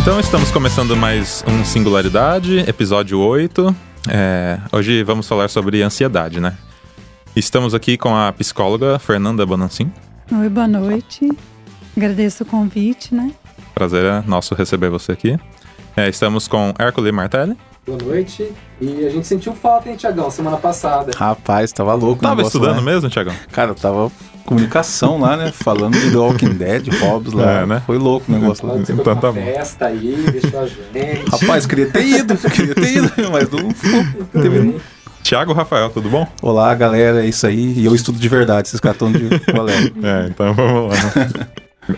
Então estamos começando mais um Singularidade, episódio 8. É, hoje vamos falar sobre ansiedade, né? Estamos aqui com a psicóloga Fernanda Bonancin. Oi, boa noite. Agradeço o convite, né? Prazer é nosso receber você aqui. É, estamos com Hércules Martelli. Boa noite. E a gente sentiu falta, hein, Tiagão, semana passada. Rapaz, tava louco Tava negócio, estudando né? mesmo, Tiagão? Cara, eu tava comunicação lá, né? Falando de The Walking Dead, Hobbs lá. É, né? Foi louco o negócio lá. Então tá bom. festa aí, deixou a gente. Rapaz, queria ter ido, queria ter ido, mas não teve... Tiago Rafael, tudo bom? Olá, galera, é isso aí. E eu estudo de verdade, esses caras de colégio. É, então vamos lá.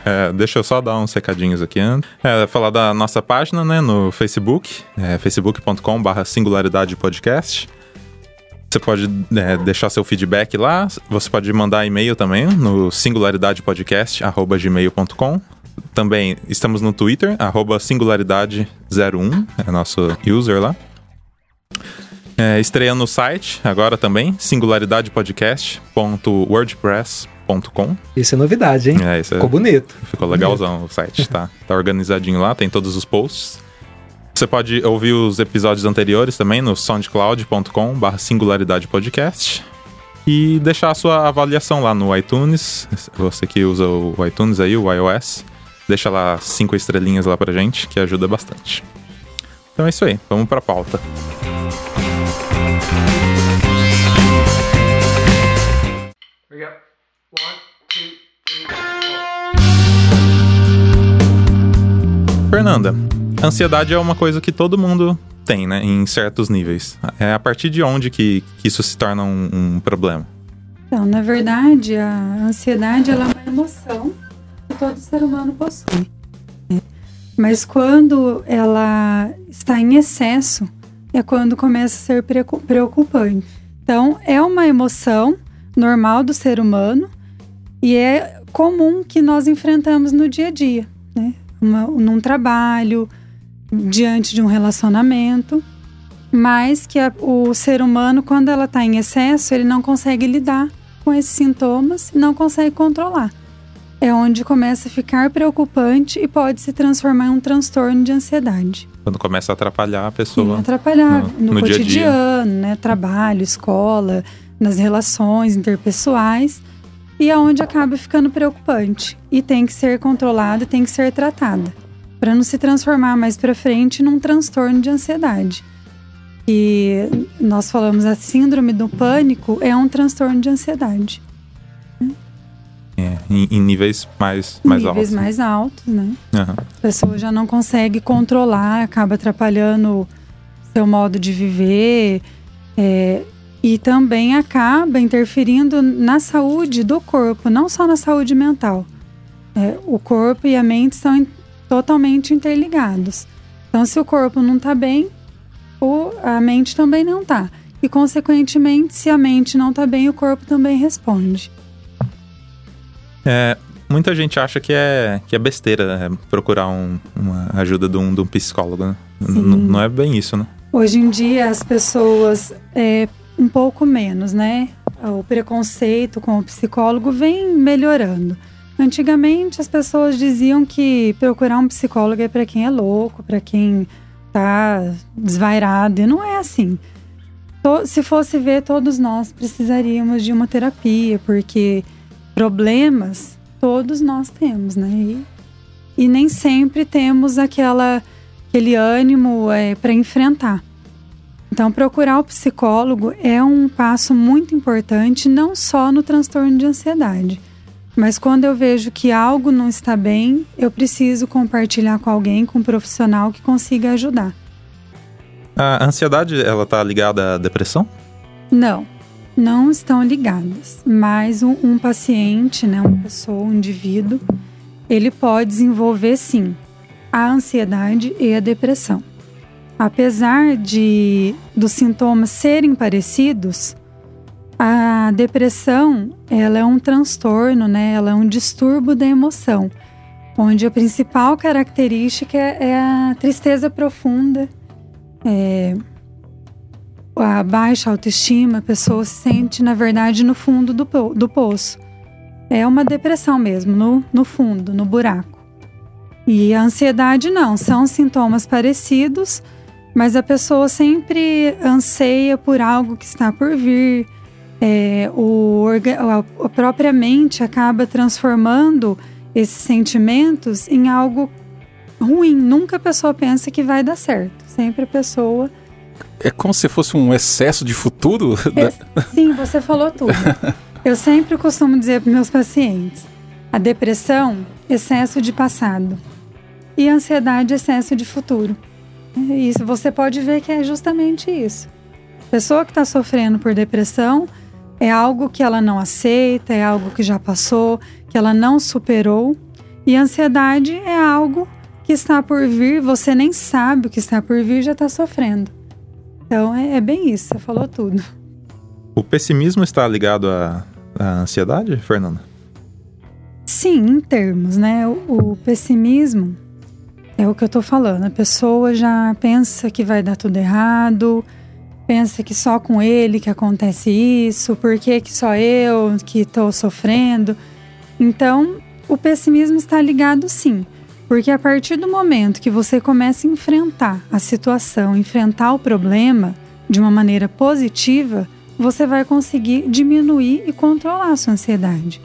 É, deixa eu só dar uns recadinhos aqui antes. É, falar da nossa página, né, no Facebook, é, facebook.com.br singularidade podcast. Você pode é, deixar seu feedback lá. Você pode mandar e-mail também no singularidadepodcast.gmail.com. Também estamos no Twitter, arroba singularidade01, é nosso user lá. É, estreando no site agora também, singularidadepodcast.wordpress.com. Isso é novidade, hein? É, isso é- Ficou bonito. ficou legalzão o site, tá? Tá organizadinho lá, tem todos os posts. Você pode ouvir os episódios anteriores também no soundcloud.com barra singularidade podcast. E deixar a sua avaliação lá no iTunes. Você que usa o iTunes aí, o iOS. Deixa lá cinco estrelinhas lá pra gente, que ajuda bastante. Então é isso aí, vamos pra pauta. Fernanda, ansiedade é uma coisa que todo mundo tem, né? Em certos níveis. É a partir de onde que, que isso se torna um, um problema? Então, na verdade, a ansiedade ela é uma emoção que todo ser humano possui. né? Mas quando ela está em excesso, é quando começa a ser preocu- preocupante. Então, é uma emoção normal do ser humano e é comum que nós enfrentamos no dia a dia, né? Uma- num trabalho, diante de um relacionamento, mas que a- o ser humano, quando ela está em excesso, ele não consegue lidar com esses sintomas e não consegue controlar. É onde começa a ficar preocupante e pode se transformar em um transtorno de ansiedade. Quando começa a atrapalhar a Sim, pessoa. atrapalhar no- no, no dia a dia. cotidiano, né? Trabalho, escola, nas relações interpessoais. E é onde acaba ficando preocupante. E tem que ser controlada, tem que ser tratada. Para não se transformar mais para frente num transtorno de ansiedade. E nós falamos a síndrome do pânico é um transtorno de ansiedade. É, em, em níveis mais, mais níveis altos. mais altos, né? Aham. A pessoa já não consegue controlar, acaba atrapalhando seu modo de viver é, e também acaba interferindo na saúde do corpo, não só na saúde mental. É, o corpo e a mente são in- totalmente interligados. Então, se o corpo não está bem, o, a mente também não está. E, consequentemente, se a mente não está bem, o corpo também responde. É, muita gente acha que é, que é besteira é, procurar um- uma ajuda de um, de um psicólogo, né? Não é bem isso, né? Hoje em dia as pessoas é um pouco menos, né? O preconceito com o psicólogo vem melhorando. Antigamente as pessoas diziam que procurar um psicólogo é para quem é louco, para quem tá desvairado, e não é assim. Se fosse ver, todos nós precisaríamos de uma terapia, porque problemas todos nós temos, né? E, e nem sempre temos aquela aquele ânimo é, para enfrentar. Então, procurar o psicólogo é um passo muito importante, não só no transtorno de ansiedade, mas quando eu vejo que algo não está bem, eu preciso compartilhar com alguém, com um profissional que consiga ajudar. A ansiedade, ela tá ligada à depressão? Não, não estão ligadas, mas um, um paciente, né, uma pessoa, um indivíduo, ele pode desenvolver sim a ansiedade e a depressão. Apesar de dos sintomas serem parecidos, a depressão ela é um transtorno, né? Ela é um distúrbio da emoção, onde a principal característica é é a tristeza profunda, é, a baixa autoestima, a pessoa se sente, na verdade, no fundo do, po- do poço. É uma depressão mesmo, no, no fundo, no buraco. E a ansiedade não, são sintomas parecidos, mas a pessoa sempre anseia por algo que está por vir. É, o, a própria mente acaba transformando esses sentimentos em algo ruim. Nunca a pessoa pensa que vai dar certo. Sempre a pessoa. É como se fosse um excesso de futuro? É, sim, você falou tudo. Eu sempre costumo dizer para meus pacientes: a depressão, excesso de passado. E a ansiedade, excesso de futuro. Isso você pode ver que é justamente isso. A pessoa que está sofrendo por depressão é algo que ela não aceita, é algo que já passou, que ela não superou. E a ansiedade é algo que está por vir, você nem sabe o que está por vir, já está sofrendo. Então é, é, bem isso, você falou tudo. O pessimismo está ligado à, à ansiedade, Fernanda? Sim, em termos, né? O, o pessimismo é o que eu estou falando. A pessoa já pensa que vai dar tudo errado, pensa que só com ele que acontece isso, por que, que só eu que estou sofrendo. Então, o pessimismo está ligado sim, porque a partir do momento que você começa a enfrentar a situação, enfrentar o problema de uma maneira positiva, você vai conseguir diminuir e controlar a sua ansiedade.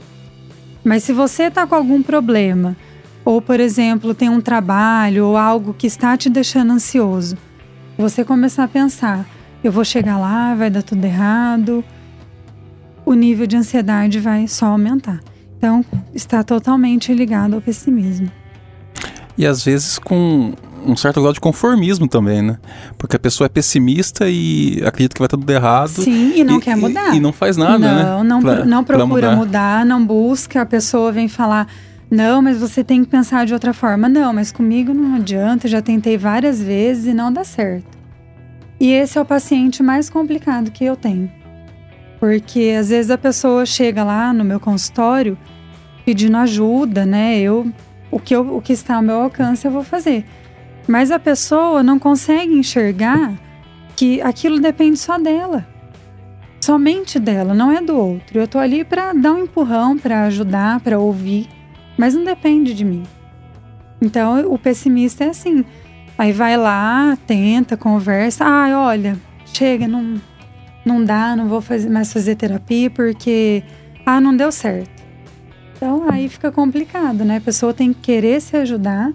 Mas se você está com algum problema, ou por exemplo, tem um trabalho ou algo que está te deixando ansioso, você começar a pensar: eu vou chegar lá, vai dar tudo errado, o nível de ansiedade vai só aumentar. Então, está totalmente ligado ao pessimismo. E às vezes com um certo grau de conformismo também, né? Porque a pessoa é pessimista e acredita que vai tudo errado. Sim, e não e, quer mudar. E, e, não faz nada, não, né? Não, pra, não procura mudar. mudar, não busca. A pessoa vem falar, não, mas você tem que pensar de outra forma. Não, mas comigo não adianta, já tentei várias vezes e não dá certo. E esse é o paciente mais complicado que eu tenho. Porque às vezes a pessoa chega lá no meu consultório pedindo ajuda, né? Eu o que, eu, o que está ao meu alcance eu vou fazer. Mas a pessoa não consegue enxergar que aquilo depende só dela. Somente dela, não é do outro. Eu estou ali para dar um empurrão, para ajudar, para ouvir, mas não depende de mim. Então o pessimista é assim. Aí vai lá, tenta, conversa. Ai, ah, olha, chega, não, não dá, não vou fazer, mais fazer terapia porque ah, não deu certo. Então aí fica complicado, né? A pessoa tem que querer se ajudar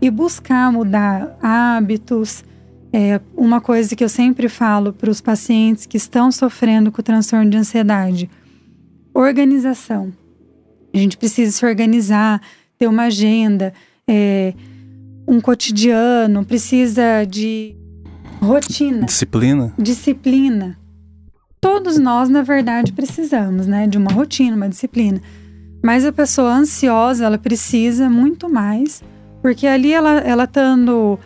e buscar mudar hábitos. É uma coisa que eu sempre falo para os pacientes que estão sofrendo com transtorno de ansiedade: organização. A gente precisa se organizar, ter uma agenda, é, um cotidiano, precisa de rotina. Disciplina. Disciplina. Todos nós, na verdade, precisamos, né? De uma rotina, uma disciplina. Mas a pessoa ansiosa, ela precisa muito mais, porque ali ela, ela estando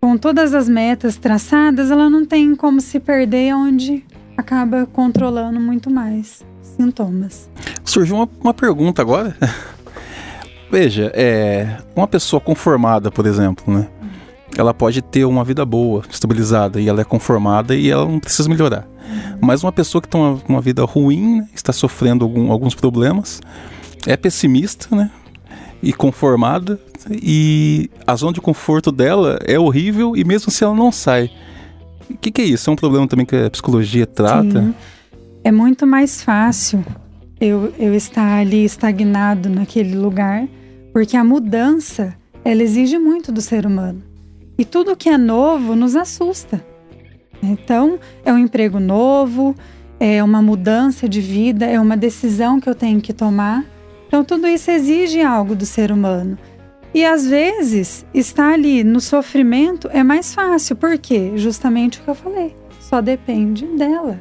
com todas as metas traçadas, ela não tem como se perder, onde acaba controlando muito mais sintomas. Surgiu uma, uma pergunta agora. Veja, é, uma pessoa conformada, por exemplo, né? Ela pode ter uma vida boa, estabilizada, e ela é conformada e ela não precisa melhorar. Mas uma pessoa que tem uma, uma vida ruim, né, está sofrendo algum, alguns problemas, é pessimista, né? E conformada, e a zona de conforto dela é horrível, e mesmo se ela não sai. O que, que, é isso? É um problema também que a psicologia trata? Sim. É muito mais fácil eu, eu estar ali estagnado naquele lugar, porque a mudança, ela exige muito do ser humano. E tudo que é novo nos assusta. Então, é um emprego novo, é uma mudança de vida, é uma decisão que eu tenho que tomar. Então, tudo isso exige algo do ser humano. E às vezes, estar ali no sofrimento é mais fácil, porque justamente o que eu falei, só depende dela.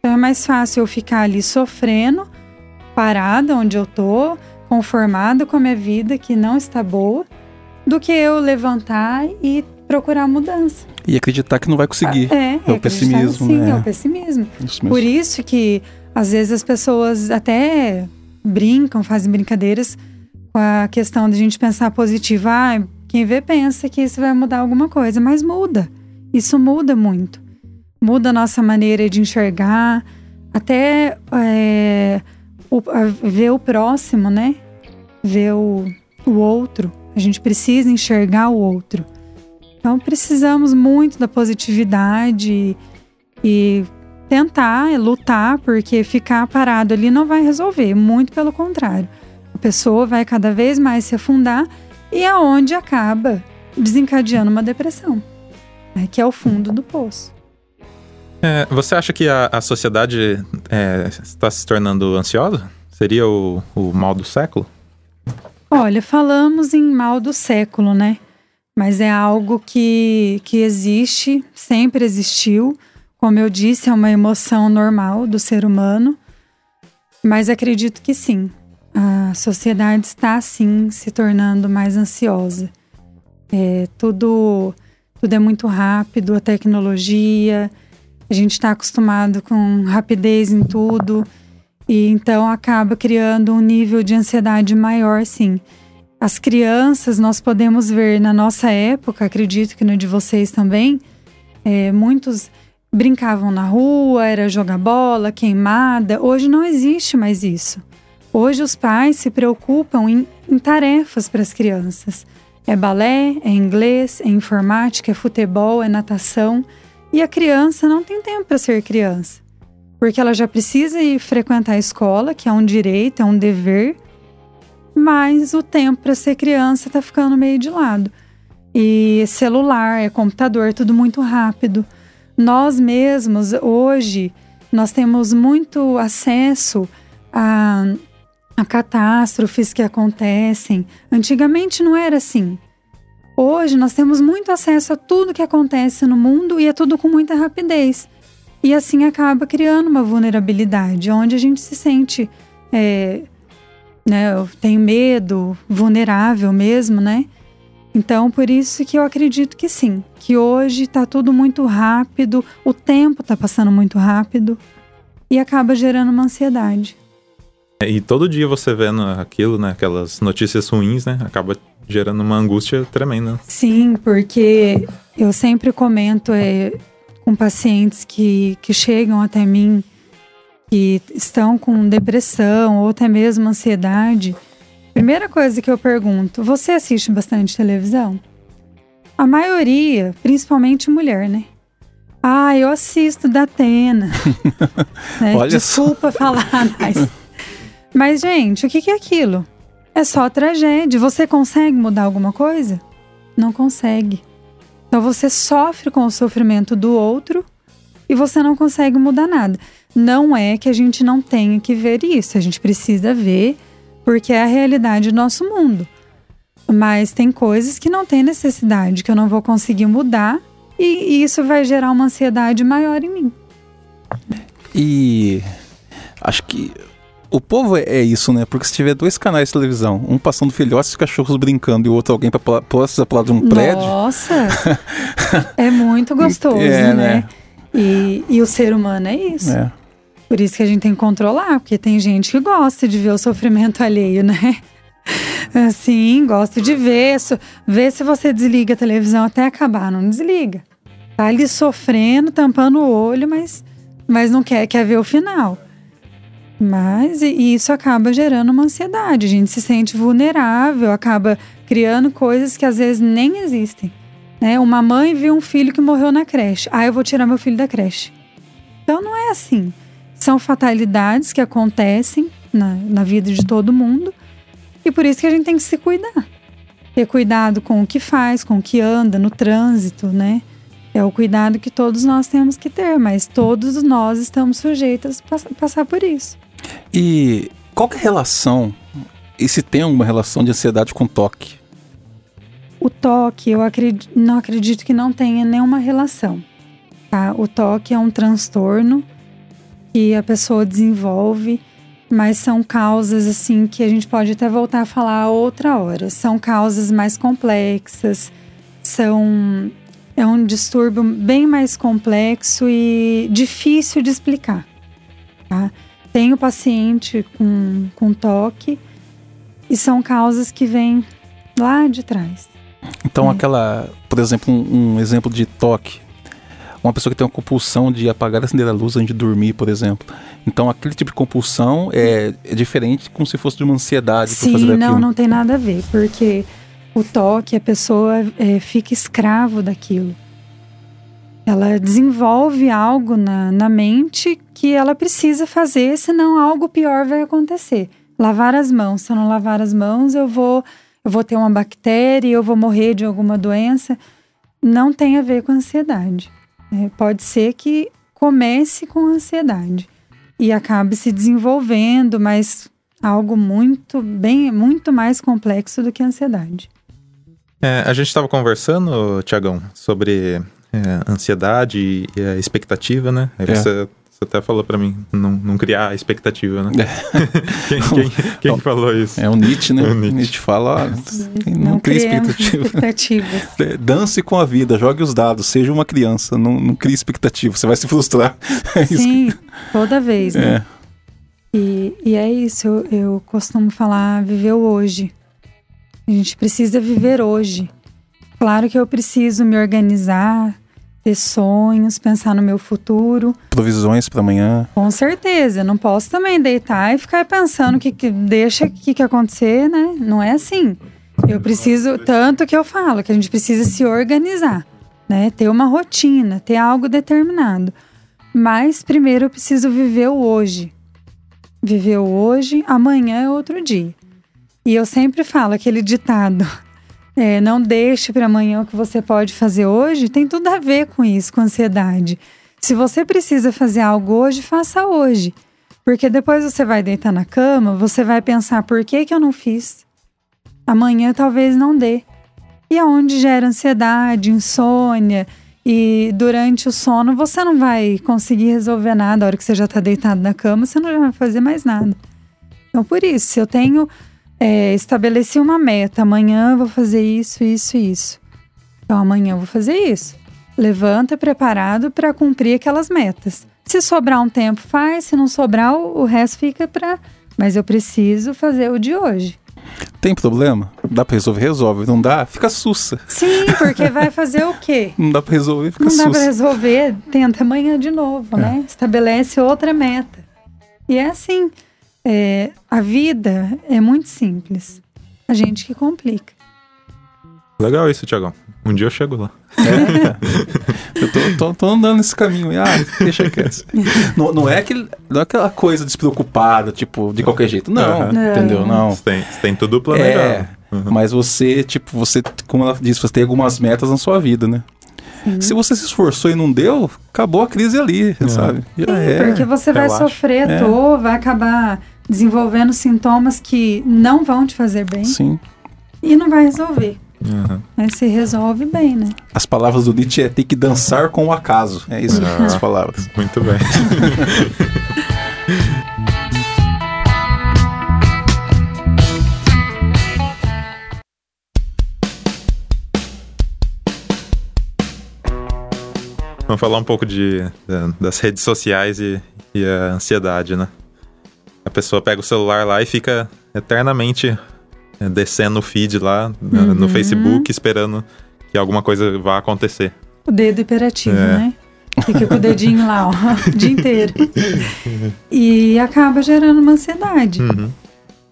Então, é mais fácil eu ficar ali sofrendo, parada onde eu tô, conformada com a minha vida que não está boa, do que eu levantar e procurar mudança. E acreditar que não vai conseguir. É, é, o pessimismo. Sim, né? é o pessimismo. Isso Por isso que às vezes as pessoas até brincam, fazem brincadeiras com a questão de a gente pensar positivo. Ah, quem vê pensa que isso vai mudar alguma coisa, mas muda. Isso muda muito. Muda a nossa maneira de enxergar, até é, o, ver o próximo, né? Ver o, o outro A gente precisa enxergar o outro. Então precisamos muito da positividade e tentar lutar, porque ficar parado ali não vai resolver, muito pelo contrário. A pessoa vai cada vez mais se afundar e é acaba desencadeando uma depressão, né, que é o fundo do poço. É, você acha que a, a sociedade é, está se tornando ansiosa? Seria o, o mal do século? Olha, falamos em mal do século, né? Mas é algo que, que existe, sempre existiu. Como eu disse, é uma emoção normal do ser humano. Mas acredito que sim, a sociedade está sim se tornando mais ansiosa. É, tudo, tudo é muito rápido, a tecnologia, a gente está acostumado com rapidez em tudo, e então acaba criando um nível de ansiedade maior, sim. As crianças, nós podemos ver na nossa época, acredito que no de vocês também, é, muitos brincavam na rua, era jogar bola, queimada. Hoje não existe mais isso. Hoje os pais se preocupam em, em tarefas para as crianças. É balé, é inglês, é informática, é futebol, é natação. E a criança não tem tempo para ser criança. Porque ela já precisa ir frequentar a escola, que é um direito, é um dever, mas o tempo para ser criança está ficando meio de lado. E celular, é computador, é tudo muito rápido. Nós mesmos, hoje, nós temos muito acesso a a catástrofes que acontecem. Antigamente não era assim. Hoje nós temos muito acesso a tudo que acontece no mundo e é tudo com muita rapidez. E assim acaba criando uma vulnerabilidade, onde a gente se sente, é, né, tem medo, vulnerável mesmo, né? Então, por isso que eu acredito que sim, que hoje está tudo muito rápido, o tempo está passando muito rápido e acaba gerando uma ansiedade. E todo dia você vendo aquilo, né? Aquelas notícias ruins, né? Acaba gerando uma angústia tremenda. Sim, porque eu sempre comento é, com pacientes que, que chegam até mim que estão com depressão ou até mesmo ansiedade. Primeira coisa que eu pergunto: você assiste bastante televisão? A maioria, principalmente mulher, né? Ah, eu assisto da Atena. né? Olha Desculpa só. falar, mas mas, gente, o que é aquilo? É só tragédia. Você consegue mudar alguma coisa? Não consegue. Então você sofre com o sofrimento do outro e você não consegue mudar nada. Não é que a gente não tenha que ver isso, a gente precisa ver porque é a realidade do nosso mundo. Mas tem coisas que não tem necessidade, que eu não vou conseguir mudar e isso vai gerar uma ansiedade maior em mim. E acho que o povo é, é isso, né? Porque se tiver dois canais de televisão, um passando filhotes de cachorros brincando e o outro alguém para precisa pular de um prédio. Nossa! é muito gostoso, É, né? né? E, e o ser humano é isso. É. Por isso que a gente tem que controlar, porque tem gente que gosta de ver o sofrimento alheio, né? Assim, gosta de ver. so- Ver se você desliga a televisão até acabar. Não desliga. Tá ali sofrendo, tampando o olho, mas, mas não quer, quer ver o final. Mas e- isso acaba gerando uma ansiedade. A gente se sente vulnerável, acaba criando coisas que às vezes nem existem. Né? Uma mãe viu um filho que morreu na creche. Ah, eu vou tirar meu filho da creche. Então não é assim. São fatalidades que acontecem na, na vida de todo mundo. E por isso que a gente tem que se cuidar. Ter cuidado com o que faz, com o que anda no trânsito, né? É o cuidado que todos nós temos que ter, mas todos nós estamos sujeitos a pass- passar por isso. E qual é a relação, e se tem alguma relação de ansiedade com toque? O toque, eu acredi- não acredito que não tenha nenhuma relação. Tá? O toque é um transtorno que a pessoa desenvolve, mas são causas assim que a gente pode até voltar a falar outra hora. São causas mais complexas, são é um distúrbio bem mais complexo e difícil de explicar. Tá? Tenho paciente com, com toque e são causas que vêm lá de trás. Então, É. aquela, por exemplo, um, um exemplo de toque. Uma pessoa que tem uma compulsão de apagar e acender a luz antes de dormir, por exemplo. Então, aquele tipo de compulsão é, é diferente como se fosse de uma ansiedade por fazer Sim, aquilo. não, não tem nada a ver, porque o toque, a pessoa é, fica escravo daquilo. Ela desenvolve algo na, na mente que ela precisa fazer, senão algo pior vai acontecer. Lavar as mãos. Se eu não lavar as mãos, eu vou, eu vou ter uma bactéria, eu vou morrer de alguma doença. Não tem a ver com ansiedade. É, pode ser que comece com ansiedade e acabe se desenvolvendo, mas algo muito bem, muito mais complexo do que a ansiedade. É, a gente estava conversando, Tiagão, sobre é, ansiedade e a expectativa, né? Aí É. você, você até falou para mim não, não criar expectativa, né? quem quem, quem que falou isso? É o Nietzsche, né? É o Nietzsche. Nietzsche, fala, ó, não, Não, crie expectativa. expectativas. É, Dance com a vida, jogue os dados, seja uma criança, não, não crie expectativa, você vai se frustrar. É. Sim, toda vez, né? É. E, e é isso, eu, eu costumo falar viver o hoje. A gente precisa viver hoje. Claro que eu preciso me organizar, ter sonhos, pensar no meu futuro. Provisões para amanhã. Com certeza, eu não posso também deitar e ficar pensando que, que deixa o que, que acontecer, né? Não é assim. Eu preciso, tanto que eu falo, que a gente precisa se organizar, né? Ter uma rotina, ter algo determinado. Mas primeiro eu preciso viver o hoje. Viver o hoje, amanhã é outro dia. E eu sempre falo aquele ditado: é, não deixe para amanhã o que você pode fazer hoje, tem tudo a ver com isso, com ansiedade. Se você precisa fazer algo hoje, faça hoje. Porque depois você vai deitar na cama, você vai pensar: por que, que eu não fiz? Amanhã talvez não dê. E aonde gera ansiedade, insônia, e durante o sono você não vai conseguir resolver nada. A hora que você já está deitado na cama, você não vai fazer mais nada. Então, por isso, se eu tenho é, estabeleci uma meta, amanhã eu vou fazer isso, isso e isso. Então, amanhã eu vou fazer isso. Levanta preparado para cumprir aquelas metas. Se sobrar um tempo, faz. Se não sobrar, o resto fica para. Mas eu preciso fazer o de hoje. Tem problema? Dá pra resolver? Resolve. Não dá? Fica sussa. Sim, porque vai fazer o quê? Não dá pra resolver? Fica Não dá para sussa. resolver, tenta amanhã de novo, né? Estabelece outra meta. E é assim, é, a vida é muito simples. A gente que complica. Legal isso, Tiagão. Um dia eu chego lá. É. Eu tô, tô- tô andando nesse caminho. Ah, deixa quieto. Não, não, é aquele, não é aquela coisa despreocupada, tipo, de qualquer jeito. Não. Não. entendeu? Não. Você tem, você tem tudo planejado. É, mas você, tipo, você, como ela disse, você tem algumas metas na sua vida, né? Se você se esforçou e não deu, acabou a crise ali, sabe? Já Sim, é. porque você vai relaxa. sofrer à É. toa, vai acabar desenvolvendo sintomas que não vão te fazer bem Sim. e não vai resolver. Uhum. Mas se resolve bem, né? As palavras do Nietzsche é ter que dançar com o acaso. É isso, Ah. as palavras. Muito bem. Vamos falar um pouco de, da- das redes sociais e, e a ansiedade, né? A pessoa pega o celular lá e fica eternamente é, descendo o feed lá né, no Uhum. Facebook esperando que alguma coisa vá acontecer. O dedo hiperativo, É. né? Fica com o dedinho lá, ó, o dia inteiro. E acaba gerando uma ansiedade. Uhum.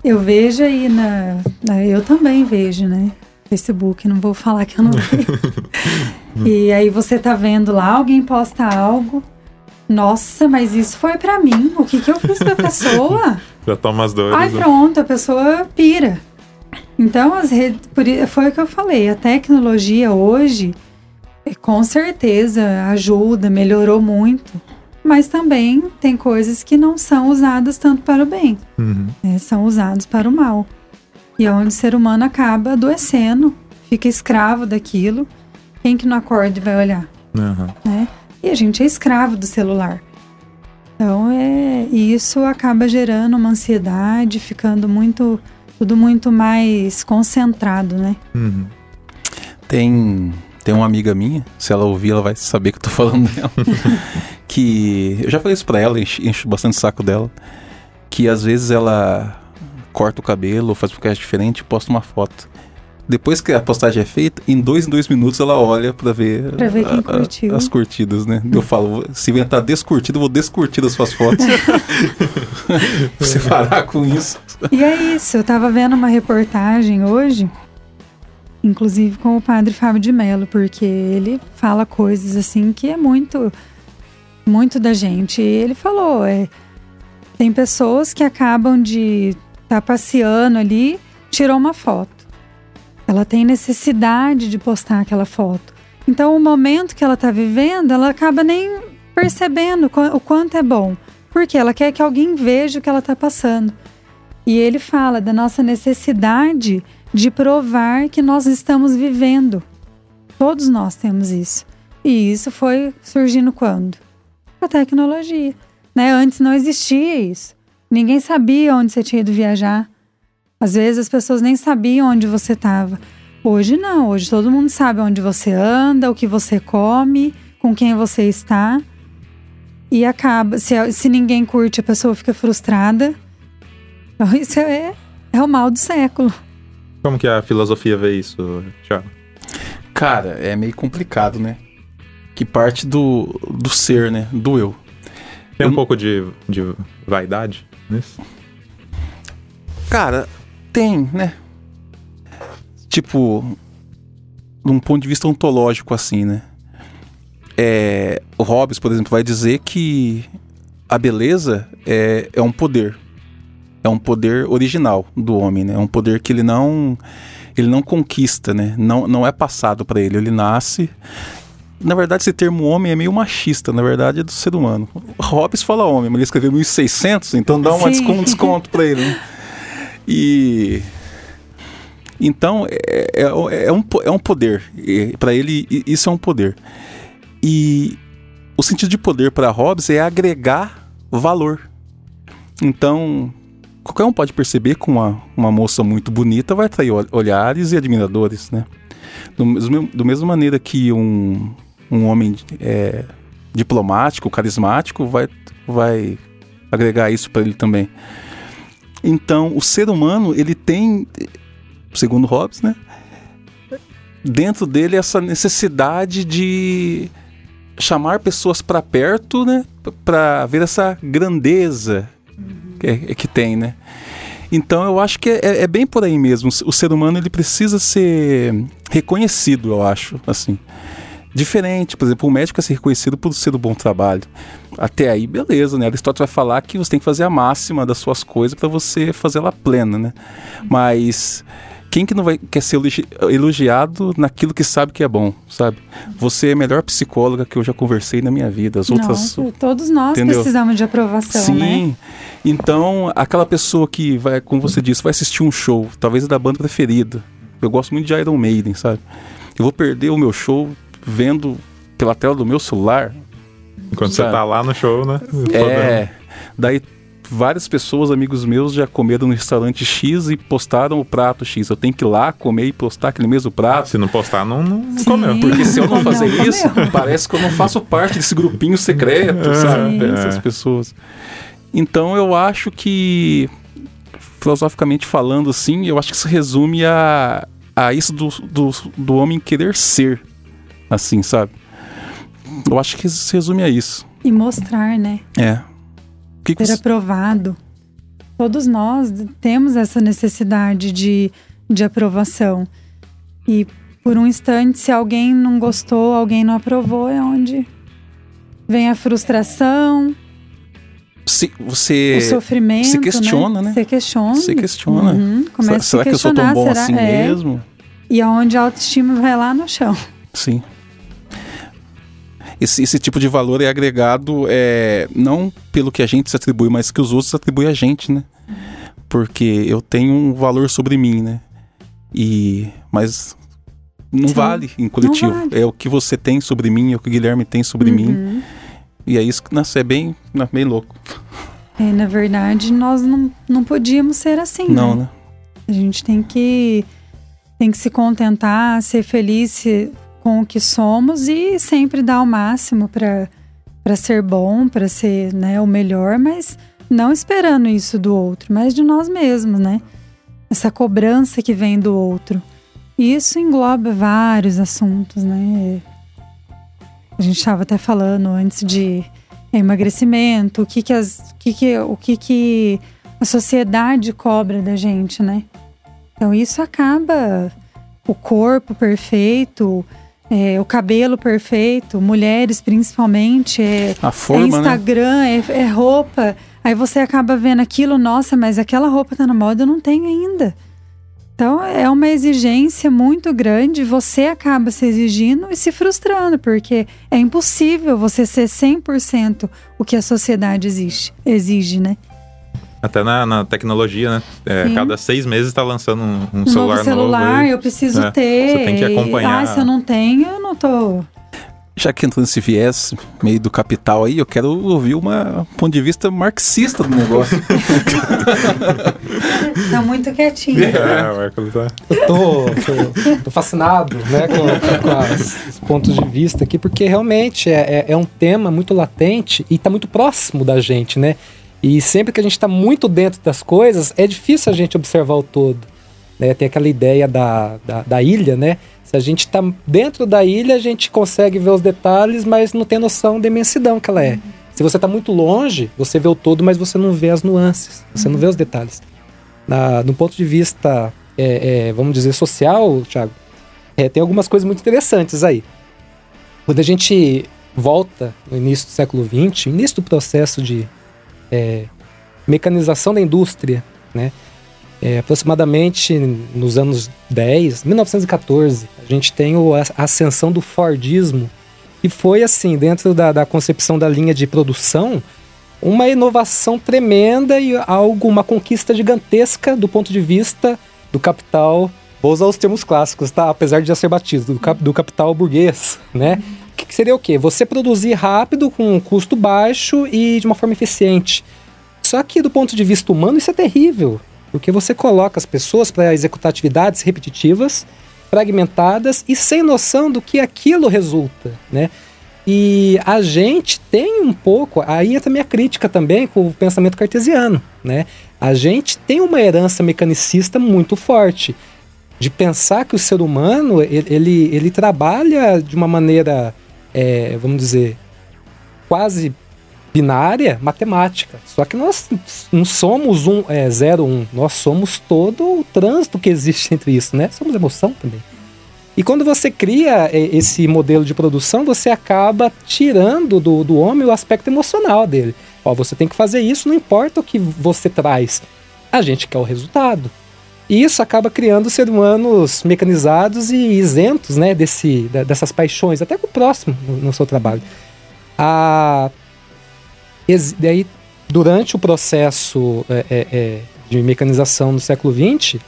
Eu vejo aí na, na- Eu também vejo, né? Facebook, não vou falar que eu não vejo. e aí você tá vendo lá, alguém posta algo. Nossa, mas isso foi pra mim. O que que eu fiz pra pessoa? Já toma as dores. Ai, né? pronto, a pessoa pira. Então, as redes, foi o que eu falei, a tecnologia hoje, eh, com certeza, ajuda, melhorou muito, mas também tem coisas que não são usadas tanto para o bem, Uhum. né? são usados para o mal. E é onde o ser humano acaba adoecendo, fica escravo daquilo. Quem que não acorda e vai olhar? Uhum. né? E a gente é escravo do celular. Então é isso acaba gerando uma ansiedade, ficando muito tudo muito mais concentrado, né? Uhum. Tem, tem uma amiga minha, se ela ouvir, ela vai saber que eu tô falando dela. que eu já falei isso pra ela, encho, encho bastante o saco dela. Que às vezes ela corta o cabelo faz um podcast diferente e posta uma foto. Depois que a postagem é feita, em dois em dois minutos ela olha pra ver, Pra ver quem curtiu. as curtidas, né? Eu falo, se inventar descurtido, eu vou descurtir as suas fotos. Você parar com isso. E é isso, eu tava vendo uma reportagem hoje inclusive com o padre Fábio de Mello, porque ele fala coisas assim que é muito, muito da gente. E ele falou, é, tem pessoas que acabam de estar tá passeando ali, tirou uma foto. Ela tem necessidade de postar aquela foto. Então, o momento que ela está vivendo, ela acaba nem percebendo o quanto é bom, porque ela quer que alguém veja o que ela está passando. E ele fala da nossa necessidade de provar que nós estamos vivendo. Todos nós temos isso. E isso foi surgindo quando? A tecnologia. Né? Antes não existia isso. Ninguém sabia onde você tinha ido viajar. Às vezes as pessoas nem sabiam onde você estava. Hoje não, hoje todo mundo sabe onde você anda, o que você come, com quem você está. E acaba, se, se ninguém curte, a pessoa fica frustrada. Então isso é, é o mal do século. Como que a filosofia vê isso, Thiago? Cara, é meio complicado, né? Que parte do, do ser, né? Do eu. Tem um eu... pouco de, de vaidade Cara, tem, né? Tipo, num ponto de vista ontológico, assim, né? É, o Hobbes, por exemplo, vai dizer que a beleza é, é um poder. É um poder original do homem, né? É um poder que ele não ele não conquista, né? Não, não é passado para ele. Ele nasce na verdade, esse termo homem é meio machista, na verdade, é do ser humano. Hobbes fala homem, mas ele escreveu 1600, então dá um desconto para ele. Né? E. Então, é, é, é, um, é um poder. Para ele, isso é um poder. E o sentido de poder para Hobbes é agregar valor. Então, qualquer um pode perceber que uma, uma moça muito bonita vai atrair olhares e admiradores, né? Do, do mesma maneira que um, um homem é, diplomático, carismático, vai, vai agregar isso para ele também. Então, o ser humano, ele tem, segundo Hobbes, né? Dentro dele essa necessidade de chamar pessoas para perto, né? Para ver essa grandeza que, que tem, né? Então eu acho que é, é, bem por aí mesmo. O ser humano ele precisa ser reconhecido, eu acho, assim diferente. Por exemplo, o médico é ser reconhecido por ser do bom trabalho. Até aí, beleza, né? Aristóteles vai falar que você tem que fazer a máxima das suas coisas para você fazer ela plena, né? Mas quem que não vai quer ser elogiado naquilo que sabe que é bom, sabe? Você é a melhor psicóloga que eu já conversei na minha vida. As outras, todos nós entendeu? precisamos de aprovação, Sim. né? Então, aquela pessoa que vai, como você disse, vai assistir um show, talvez é da banda preferida. Eu gosto muito de Iron Maiden, sabe? Eu vou perder o meu show vendo pela tela do meu celular. Enquanto sabe? você tá lá no show, né? É. Daí várias pessoas, amigos meus, já comeram no restaurante X e postaram o prato X. Eu tenho que ir lá comer e postar aquele mesmo prato. Se não postar, não, não Sim. comeu. Porque se eu não fazer não, isso, comeu. parece que eu não faço parte desse grupinho secreto, é, sabe? Essas é. pessoas. Então eu acho que, filosoficamente falando assim, eu acho que isso resume a, a isso do, do, do homem querer ser assim, sabe? Eu acho que se resume a isso. E mostrar, né? É. Que que Ser você... aprovado. Todos nós temos essa necessidade de, de aprovação. E por um instante, se alguém não gostou, alguém não aprovou, é onde vem a frustração. Se você o sofrimento, se questiona, né? né? Você questiona. Você questiona. Uhum. Começa será, a se que eu sou tão bom será? assim é. mesmo? E aonde a autoestima vai lá no chão. Sim esse, esse tipo de valor é agregado é, não pelo que a gente se atribui, mas que os outros atribuem a gente, né? Porque eu tenho um valor sobre mim, né? E mas não Sim, vale em coletivo. Vale. É o que você tem sobre mim, é o que o Guilherme tem sobre uhum. mim. E é isso que nossa, é bem, bem louco. É, na verdade, nós não, não podíamos ser assim, não, né? né? A gente tem que tem que se contentar, ser feliz, com o que somos e sempre dar o máximo para ser bom, para ser né, o melhor, mas não esperando isso do outro, mas de nós mesmos, né? Essa cobrança que vem do outro. E isso engloba vários assuntos, né? A gente estava até falando antes de emagrecimento, o que que, as, o que, que, o que, que a sociedade cobra da gente, né? Então isso acaba o corpo perfeito, é, o cabelo perfeito, mulheres principalmente, é, A forma, é né? Instagram, é, é roupa. Aí você acaba vendo aquilo, nossa, mas aquela roupa tá na moda, eu não tenho ainda. Então é uma exigência muito grande, você acaba se exigindo e se frustrando, porque é impossível você ser 100% o que a sociedade exige, exige, né? Até na, na tecnologia, né? É, cada seis meses tá lançando um, um Um celular novo celular, novo. eu preciso É, ter. você tem que acompanhar. Ah, se eu não tenho, eu não tô. Já que entrou nesse viés meio do capital aí, eu quero ouvir uma, um ponto de vista marxista do negócio. Tá muito quietinho. É, o Hércules tá. Eu tô, tô- tô fascinado né, com, com as- os pontos de vista aqui, porque realmente é, é- é um tema muito latente e está muito próximo da gente, né? E sempre que a gente está muito dentro das coisas, é difícil a gente observar o todo. Né? Tem aquela ideia da, da, da ilha, né? Se a gente está dentro da ilha, a gente consegue ver os detalhes, mas não tem noção da imensidão que ela é. Se você está muito longe, você vê o todo, mas você não vê as nuances, você não vê os detalhes. Na, do ponto de vista, é, é, vamos dizer, social, Thiago, é, tem algumas coisas muito interessantes aí. Quando a gente volta no início do século XX, início do processo de é, mecanização da indústria, né? É, aproximadamente nos anos 10, 1914, a gente tem a ascensão do Fordismo, e foi assim, dentro da, da concepção da linha de produção, uma inovação tremenda e algo, uma conquista gigantesca do ponto de vista do capital. Vou usar os termos clássicos, tá? Apesar de já ser batido, do, cap- do capital burguês, né? Que, que seria o quê? Você produzir rápido, com um custo baixo e de uma forma eficiente. Só que do ponto de vista humano isso é terrível, porque você coloca as pessoas para executar atividades repetitivas, fragmentadas e sem noção do que aquilo resulta, né? E a gente tem um pouco, aí entra a minha crítica também com o pensamento cartesiano, né? A gente tem uma herança mecanicista muito forte de pensar que o ser humano ele, ele, ele trabalha de uma maneira, é, vamos dizer, quase binária, matemática. Só que nós não somos um, é, zero, um. Nós somos todo o trânsito que existe entre isso, né? Somos emoção também. E quando você cria é, esse modelo de produção, você acaba tirando do, do homem o aspecto emocional dele. Ó, você tem que fazer isso, não importa o que você traz. A gente quer o resultado. E isso acaba criando seres humanos mecanizados e isentos né, desse, dessas paixões, até com o próximo no, no seu trabalho. A, daí, durante o processo é, é, é, de mecanização do século XX,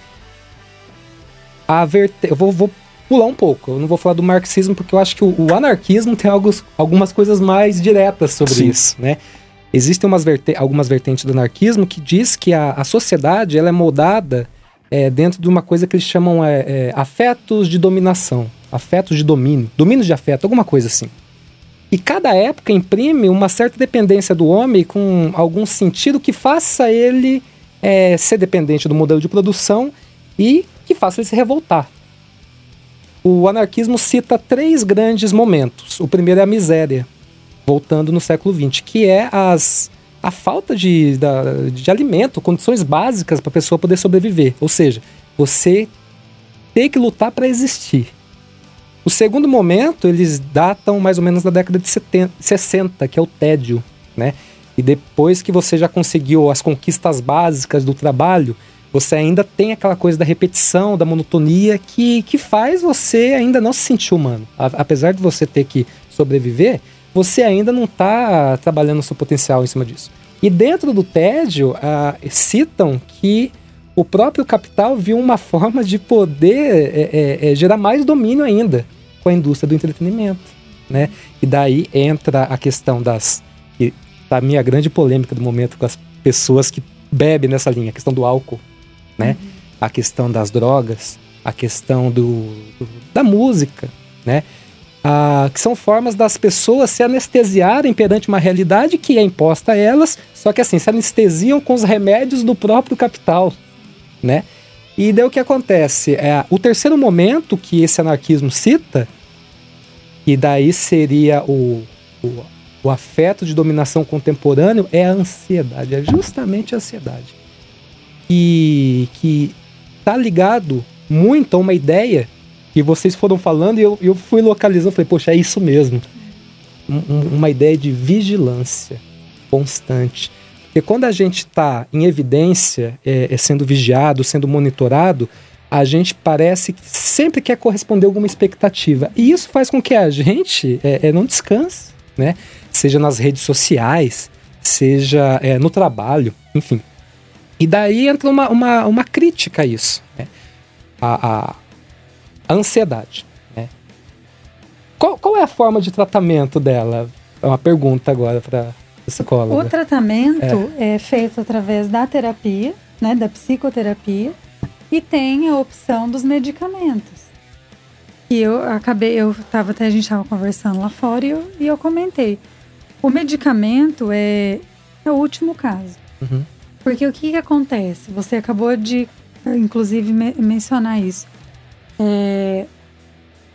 a verte... eu vou, vou pular um pouco. Eu não vou falar do marxismo porque eu acho que o, o anarquismo tem alguns, algumas coisas mais diretas sobre Sim. isso, né? Existem verte... algumas vertentes do anarquismo que diz que a, a sociedade ela é moldada é, dentro de uma coisa que eles chamam é, é, afetos de dominação, afetos de domínio, domínio de afeto, alguma coisa assim. E cada época imprime uma certa dependência do homem com algum sentido que faça ele é, ser dependente do modelo de produção e que faça ele se revoltar. O anarquismo cita três grandes momentos. O primeiro é a miséria, voltando no século XX, que é as, a falta de, da- de alimento, condições básicas para a pessoa poder sobreviver. Ou seja, você ter que lutar para existir. O segundo momento, eles datam mais ou menos da década de 70, 60, que é o tédio, né? E depois que você já conseguiu as conquistas básicas do trabalho, você ainda tem aquela coisa da repetição, da monotonia, que, que faz você ainda não se sentir humano. A- apesar de você ter que sobreviver, você ainda não está trabalhando o seu potencial em cima disso. E dentro do tédio, ah, citam que o próprio capital viu uma forma de poder é, é, é, gerar mais domínio ainda com a indústria do entretenimento, né? E daí entra a questão das que tá a minha grande polêmica do momento com as pessoas que bebem nessa linha, a questão do álcool, né? A questão das drogas, a questão do, do- da música, né? Ah, que são formas das pessoas se anestesiarem perante uma realidade que é imposta a elas, só que assim, se anestesiam com os remédios do próprio capital, né? E daí o que acontece? É, o terceiro momento que esse anarquismo cita, e daí seria o, o, o afeto de dominação contemporâneo, é a ansiedade, é justamente a ansiedade. E que está ligado muito a uma ideia E vocês foram falando e eu, eu fui localizando, falei, poxa, é isso mesmo. Um- uma ideia de vigilância constante. Porque quando a gente está em evidência, é, é sendo vigiado, sendo monitorado, a gente parece que sempre quer corresponder alguma expectativa. E isso faz com que a gente é, é, não descanse, né? Seja nas redes sociais, seja é, no trabalho, enfim. E daí entra uma, uma, uma crítica a isso, né? a, a, a ansiedade. Né? Qual, qual é a forma de tratamento dela? É uma pergunta agora para psicóloga. O tratamento é. feito através da terapia, né, da psicoterapia, e tem a opção dos medicamentos. E eu acabei, eu tava até a gente estava conversando lá fora e eu, e eu comentei. O medicamento é, é o último caso. Uhum. Porque o que, que acontece? Você acabou de, inclusive, me mencionar isso. É,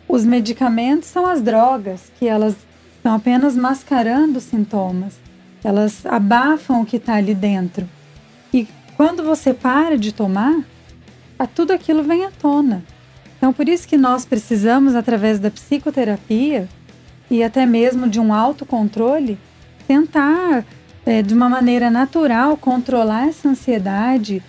os medicamentos são as drogas que elas estão apenas mascarando sintomas. Elas abafam o que está ali dentro. E quando você para de tomar, tudo aquilo vem à tona. Então, por isso que nós precisamos, através da psicoterapia e até mesmo de um autocontrole, tentar, é, de uma maneira natural, controlar essa ansiedade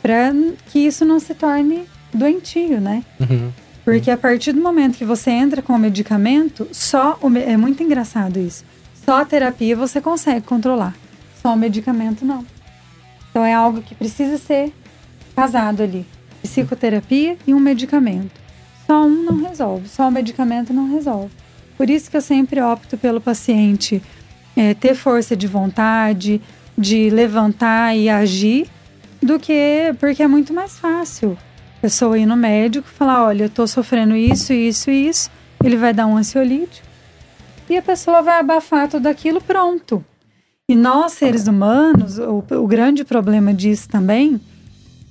para que isso não se torne doentio, né? Uhum. Porque a partir do momento que você entra com o medicamento, só o me... é muito engraçado isso. Só a terapia você consegue controlar, só o medicamento não. Então é algo que precisa ser casado ali psicoterapia e um medicamento. Só um não resolve, só o medicamento não resolve. Por isso que eu sempre opto pelo paciente é, ter força de vontade, de levantar e agir, do que porque é muito mais fácil. Pessoa ir no médico falar: olha, eu estou sofrendo isso, isso e isso. Ele vai dar um ansiolítico e a pessoa vai abafar tudo aquilo, pronto. E nós, seres humanos, o, o grande problema disso também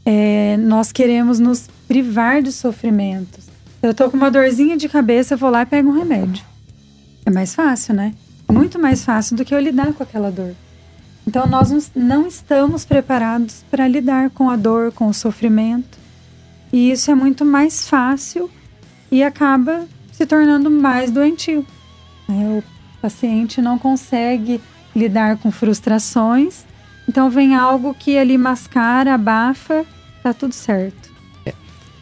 é, nós queremos nos privar de sofrimentos. Eu tô com uma dorzinha de cabeça, eu vou lá e pego um remédio. É mais fácil, né? Muito mais fácil do que eu lidar com aquela dor. Então nós não estamos preparados para lidar com a dor, com o sofrimento. E isso é muito mais fácil e acaba se tornando mais doentio. Né? O paciente não consegue lidar com frustrações, então vem algo que ali mascara, abafa, tá tudo certo. É.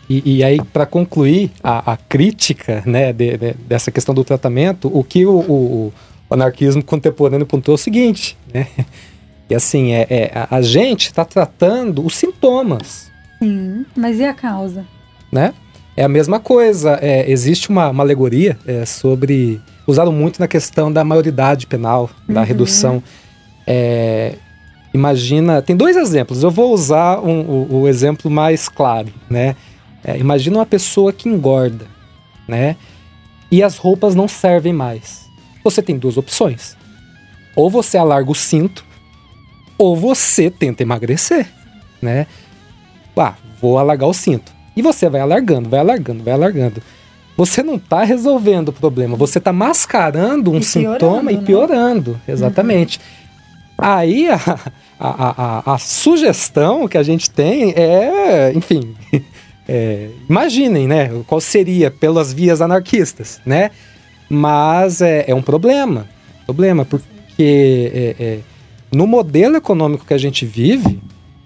E, e, aí, para concluir a, a, crítica né, de, de, dessa questão do tratamento, o que o, o, o anarquismo contemporâneo pontuou é o seguinte, né? E assim, é, é a gente está tratando os sintomas. Sim, mas e a causa? Né? É a mesma coisa. É, existe uma, uma alegoria é, sobre. Usaram muito na questão da maioridade penal, da uhum. redução. É, imagina. Tem dois exemplos. Eu vou usar um, o, o, exemplo mais claro, né? É, imagina uma pessoa que engorda, né? E as roupas não servem mais. Você tem duas opções. Ou você alarga o cinto, ou você tenta emagrecer, né? Ah, vou alargar o cinto. E você vai alargando, vai alargando, vai alargando. Você não está resolvendo o problema, você está mascarando um e sintoma e né? piorando. Né? Exatamente. Uhum. Aí a, a, a, a, sugestão que a gente tem é, enfim, é, imaginem, né? Qual seria pelas vias anarquistas, né? Mas é, é um problema, problema, porque é, é, no modelo econômico que a gente vive,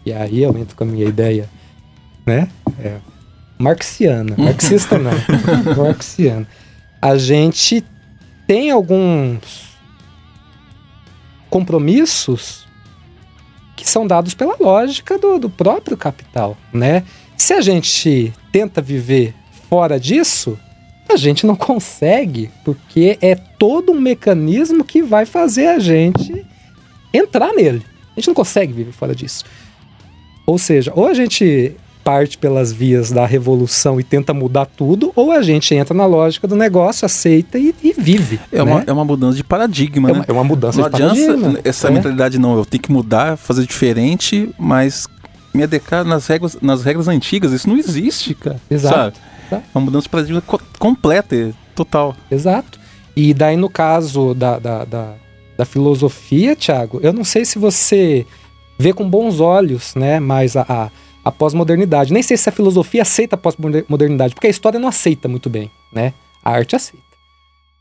e aí eu entro com a minha ideia, né? É, marxiana, marxista não, marxiana. A gente tem alguns compromissos que são dados pela lógica do, do próprio capital, né? Se a gente tenta viver fora disso, a gente não consegue, porque é todo um mecanismo que vai fazer a gente entrar nele. A gente não consegue viver fora disso. Ou seja, ou a gente parte pelas vias da revolução e tenta mudar tudo, ou a gente entra na lógica do negócio, aceita e, e vive. É, né? uma, é uma mudança de paradigma, é né? Uma, é uma mudança não de paradigma. essa é. mentalidade, não, eu tenho que mudar, fazer diferente, mas me adequar nas regras, nas regras antigas, isso não existe, cara. Exato. Sabe? Tá. É uma mudança de paradigma co completa, total. Exato. E daí, no caso da, da, da, da filosofia, Thiago, eu não sei se você vê com bons olhos, né? Mas a, a a pós-modernidade. Nem sei se a filosofia aceita a pós-modernidade, porque a história não aceita muito bem, né? A arte aceita.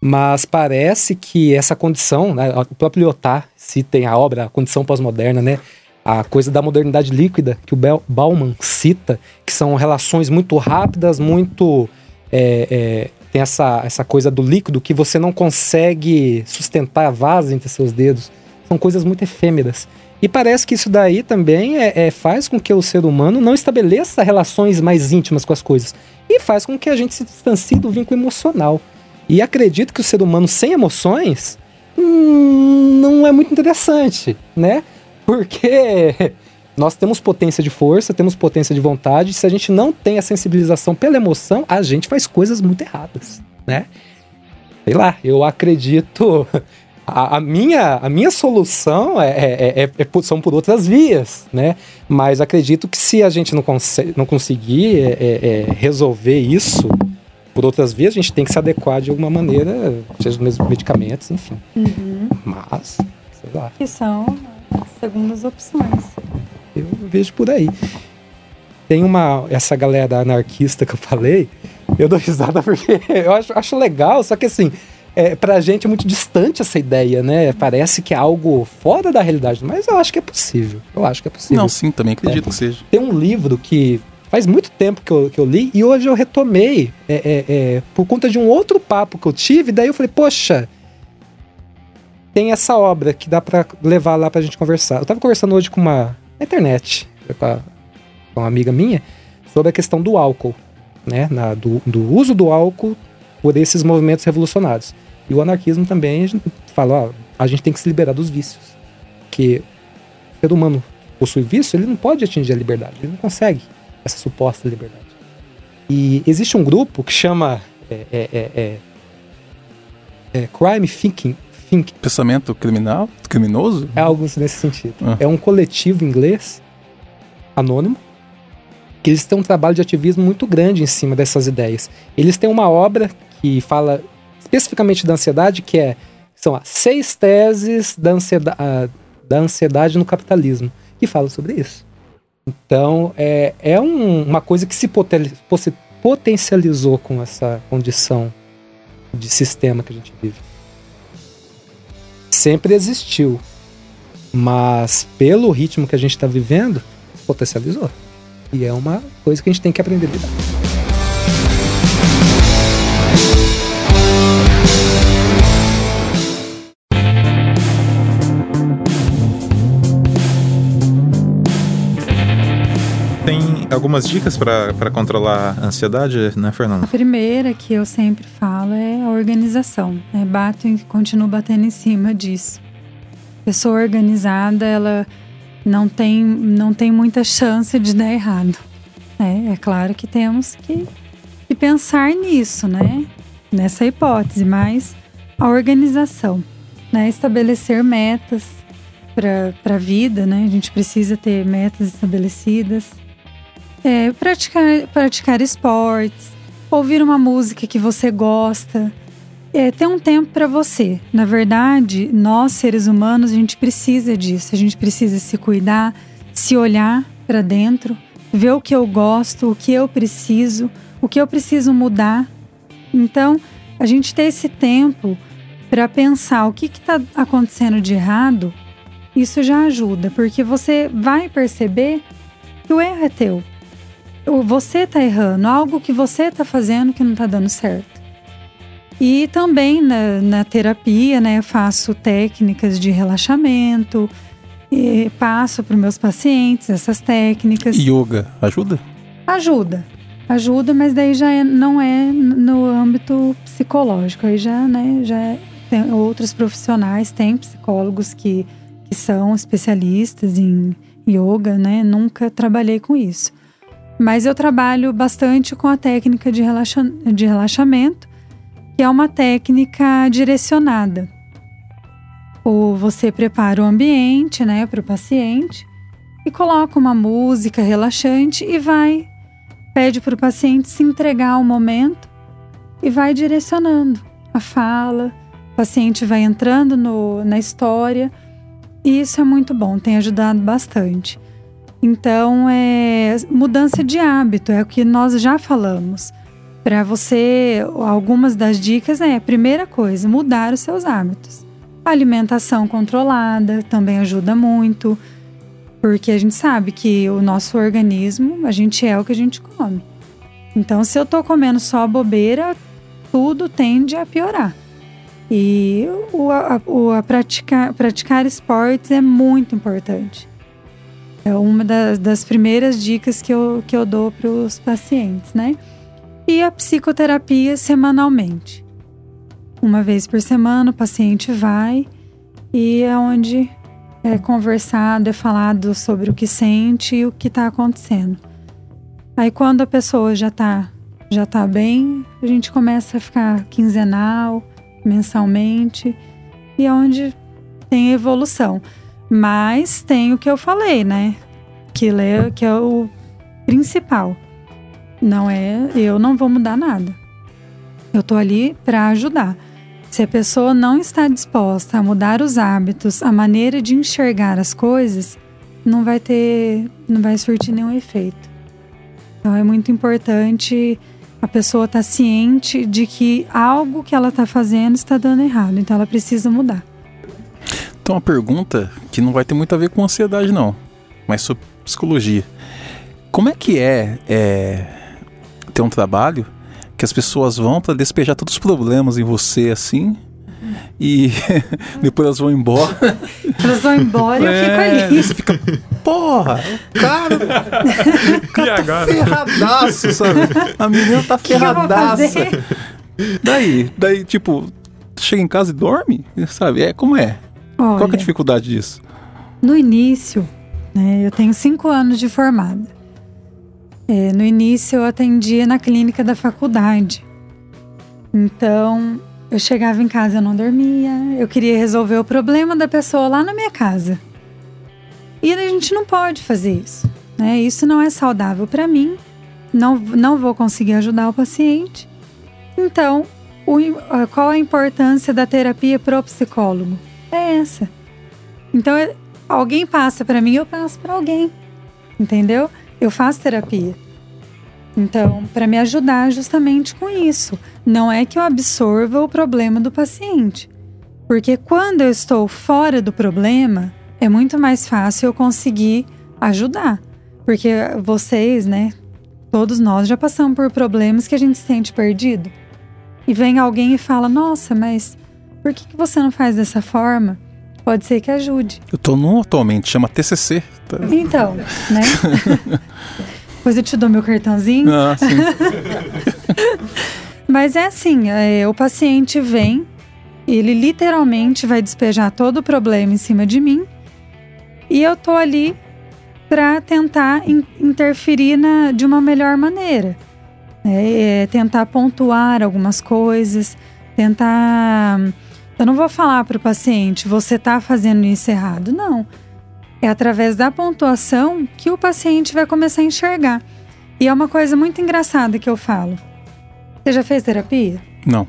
Mas parece que essa condição, né, o próprio Lyotard cita em a obra A Condição Pós-Moderna, né? A coisa da modernidade líquida que o Bauman cita, que são relações muito rápidas, muito. É, é, tem essa, essa coisa do líquido que você não consegue sustentar a vase entre seus dedos. São coisas muito efêmeras. E parece que isso daí também é, é, faz com que o ser humano não estabeleça relações mais íntimas com as coisas. E faz com que a gente se distancie do vínculo emocional. E acredito que o ser humano sem emoções hum, não é muito interessante, né? Porque nós temos potência de força, temos potência de vontade. Se a gente não tem a sensibilização pela emoção, a gente faz coisas muito erradas, né? Sei lá, eu acredito. A, a minha, a minha solução é, é, é, é, são por outras vias, né? Mas acredito que se a gente não, não conseguir é, é, é, resolver isso por outras vias, a gente tem que se adequar de alguma maneira, seja os medicamentos, enfim. Uhum. Mas, sei lá. Que são segundas opções. Eu vejo por aí. Tem uma. Essa galera anarquista que eu falei, eu dou risada porque eu acho, acho legal, só que assim. É, pra gente é muito distante essa ideia, né? Parece que é algo fora da realidade, mas eu acho que é possível. Eu acho que é possível. Não, sim, também acredito É. que seja. Tem um livro que faz muito tempo que eu, que eu li e hoje eu retomei é, é, é, por conta de um outro papo que eu tive. Daí eu falei, poxa, tem essa obra que dá pra levar lá pra gente conversar. Eu tava conversando hoje com uma na internet, com, a- com uma amiga minha, sobre a questão do álcool, né? Na- do, do uso do álcool por esses movimentos revolucionários. E o anarquismo também a gente fala, ó, a gente tem que se liberar dos vícios. Que o ser humano possui vício, ele não pode atingir a liberdade, ele não consegue essa suposta liberdade. E existe um grupo que chama é, é, é, é, é Crime Thinking, Think, Pensamento criminal? Criminoso? é algo nesse sentido. Ah. É um coletivo inglês, anônimo, que eles têm um trabalho de ativismo muito grande em cima dessas ideias. Eles têm uma obra que fala especificamente da ansiedade, que é são as seis teses da ansiedade, da ansiedade no capitalismo, que fala sobre isso. Então, é, é um- uma coisa que se poten- potencializou com essa condição de sistema que a gente vive. Sempre existiu, mas pelo ritmo que a gente está vivendo, potencializou. E é uma coisa que a gente tem que aprender a lidar. Algumas dicas pra controlar a ansiedade, né, A Fernanda? primeira que eu sempre falo é a organização. Né? Bato e continuo batendo em cima disso. Pessoa organizada, ela não tem, não tem muita chance de dar errado. né? É claro que temos que, que pensar nisso, né? Nessa hipótese, mas a organização, né? Estabelecer metas para a vida, né? A gente precisa ter metas estabelecidas. É, praticar, praticar esportes, ouvir uma música que você gosta, é, ter um tempo para você. Na verdade, nós seres humanos, a gente precisa disso. A gente precisa se cuidar, se olhar para dentro, ver o que eu gosto, o que eu preciso, o que eu preciso mudar. Então, a gente ter esse tempo para pensar o que está acontecendo de errado, isso já ajuda, porque você vai perceber que o erro é teu. Você tá errando, algo que você tá fazendo que não tá dando certo. E também na, na terapia, né, eu faço técnicas de relaxamento, e passo para os meus pacientes essas técnicas. Yoga ajuda? Ajuda, ajuda, mas daí já é- não é no âmbito psicológico. Aí já, né, já é- tem outros profissionais, tem psicólogos que, que são especialistas em yoga, né? Nunca trabalhei com isso. Mas eu trabalho bastante com a técnica de, relaxa, de relaxamento, que é uma técnica direcionada. Ou você prepara o ambiente, né, para o paciente e coloca uma música relaxante e vai pede para o paciente se entregar ao momento e vai direcionando a fala. O paciente vai entrando no, na história e isso é muito bom, tem ajudado bastante. Então, é mudança de hábito, é o que nós já falamos. Para você, algumas das dicas é, primeira coisa, mudar os seus hábitos. Alimentação controlada também ajuda muito, porque a gente sabe que o nosso organismo, a gente é o que a gente come. Então, se eu tô comendo só bobeira, tudo tende a piorar. E o, a, o, a praticar, praticar esportes é muito importante. É uma das, das primeiras dicas que eu, que eu dou para os pacientes, né? E a psicoterapia semanalmente. Uma vez por semana o paciente vai e é onde é conversado, é falado sobre o que sente e o que está acontecendo. Aí quando a pessoa já está já tá bem, a gente começa a ficar quinzenal, mensalmente, e é onde tem evolução. Mas tem o que eu falei, né? Que, é, que é o principal. Não é, eu não vou mudar nada. Eu tô ali para ajudar. Se a pessoa não está disposta a mudar os hábitos, a maneira de enxergar as coisas, não vai ter, não vai surtir nenhum efeito. Então é muito importante a pessoa estar tá ciente de que algo que ela está fazendo está dando errado, então ela precisa mudar. Então, uma pergunta que não vai ter muito a ver com ansiedade, não, mas sobre psicologia. Como é que é, é ter um trabalho que as pessoas vão para despejar todos os problemas em você assim? E depois elas vão embora. Elas vão embora e eu fico É, ali. Você fica, porra, o cara, o cara tá ferradaço, sabe? A menina tá que ferradaça. Daí, daí, tipo, chega em casa e dorme, sabe? É, como é? Qual que é Olha, a dificuldade disso? No início, né, eu tenho cinco anos de formada. É, no início eu atendia na clínica da faculdade. Então, eu chegava em casa, eu não dormia, eu queria resolver o problema da pessoa lá na minha casa. E a gente não pode fazer isso, né? Isso não é saudável para mim. Não, não vou conseguir ajudar o paciente. Então, o, qual a importância da terapia pro psicólogo? É essa. Então, é- alguém passa para mim, eu passo para alguém. Entendeu? Eu faço terapia. Então, para me ajudar justamente com isso. Não é que eu absorva o problema do paciente. Porque quando eu estou fora do problema, é muito mais fácil eu conseguir ajudar. Porque vocês, né, todos nós já passamos por problemas que a gente se sente perdido. E vem alguém e fala: Nossa, mas por que, que você não faz dessa forma? Pode ser que ajude. Eu tô num atualmente, chama TCC. Tá? Então, né? Depois eu te dou meu cartãozinho. Ah, sim. Mas é assim: é, o paciente vem, ele literalmente vai despejar todo o problema em cima de mim, e eu tô ali para tentar in- interferir na, de uma melhor maneira. né? É, tentar pontuar algumas coisas, tentar. Eu não vou falar para o paciente, você está fazendo isso errado. Não. É através da pontuação que o paciente vai começar a enxergar. E é uma coisa muito engraçada que eu falo. Você já fez terapia? Não.